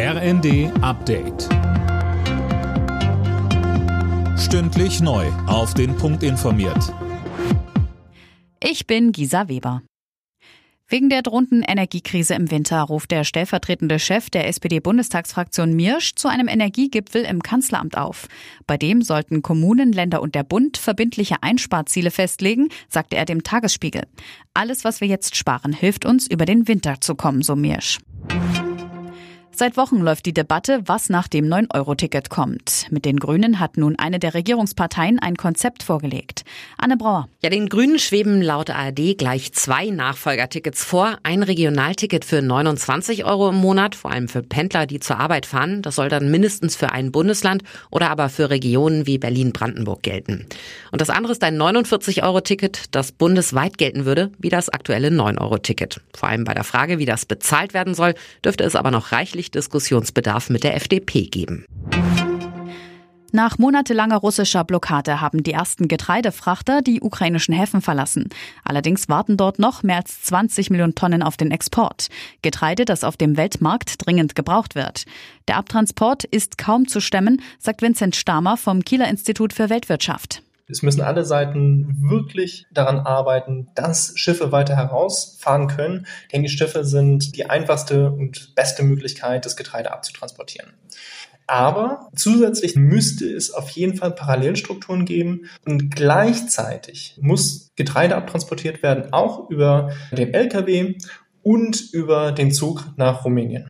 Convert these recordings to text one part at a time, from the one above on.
RND Update. Stündlich neu. Auf den Punkt informiert. Ich bin Gisa Weber. Wegen der drohenden Energiekrise im Winter ruft der stellvertretende Chef der SPD-Bundestagsfraktion Mirsch zu einem Energiegipfel im Kanzleramt auf. Bei dem sollten Kommunen, Länder und der Bund verbindliche Einsparziele festlegen, sagte er dem Tagesspiegel. Alles, was wir jetzt sparen, hilft uns, über den Winter zu kommen, so Mirsch. Seit Wochen läuft die Debatte, was nach dem 9-Euro-Ticket kommt. Mit den Grünen hat nun eine der Regierungsparteien ein Konzept vorgelegt. Anne Brauer. Ja, den Grünen schweben laut ARD gleich zwei Nachfolgertickets vor. Ein Regionalticket für 29 Euro im Monat, vor allem für Pendler, die zur Arbeit fahren. Das soll dann mindestens für ein Bundesland oder aber für Regionen wie Berlin-Brandenburg gelten. Und das andere ist ein 49-Euro-Ticket, das bundesweit gelten würde, wie das aktuelle 9-Euro-Ticket. Vor allem bei der Frage, wie das bezahlt werden soll, dürfte es aber noch reichlich Diskussionsbedarf mit der FDP geben. Nach monatelanger russischer Blockade haben die ersten Getreidefrachter die ukrainischen Häfen verlassen. Allerdings warten dort noch mehr als 20 Millionen Tonnen auf den Export. Getreide, das auf dem Weltmarkt dringend gebraucht wird. Der Abtransport ist kaum zu stemmen, sagt Vincent Stamer vom Kieler Institut für Weltwirtschaft. Es müssen alle Seiten wirklich daran arbeiten, dass Schiffe weiter herausfahren können, denn die Schiffe sind die einfachste und beste Möglichkeit, das Getreide abzutransportieren. Aber zusätzlich müsste es auf jeden Fall Parallelstrukturen geben und gleichzeitig muss Getreide abtransportiert werden, auch über den Lkw und über den Zug nach Rumänien.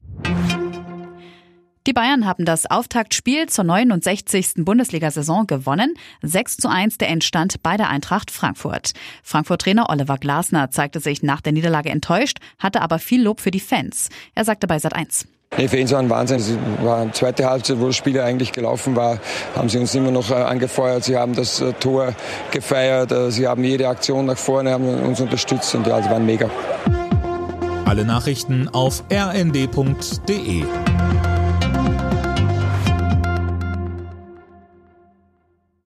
Die Bayern haben das Auftaktspiel zur 69. Bundesliga-Saison gewonnen. 6 zu 1 der Endstand bei der Eintracht Frankfurt. Frankfurt-Trainer Oliver Glasner zeigte sich nach der Niederlage enttäuscht, hatte aber viel Lob für die Fans. Er sagte bei Sat 1. Nee, für uns war ein Wahnsinn. Es war eine zweite Halbzeit, wo das Spiel eigentlich gelaufen war, haben sie uns immer noch äh, angefeuert. Sie haben das äh, Tor gefeiert. Äh, sie haben jede Aktion nach vorne, haben uns unterstützt und ja, sie waren mega. Alle Nachrichten auf rnd.de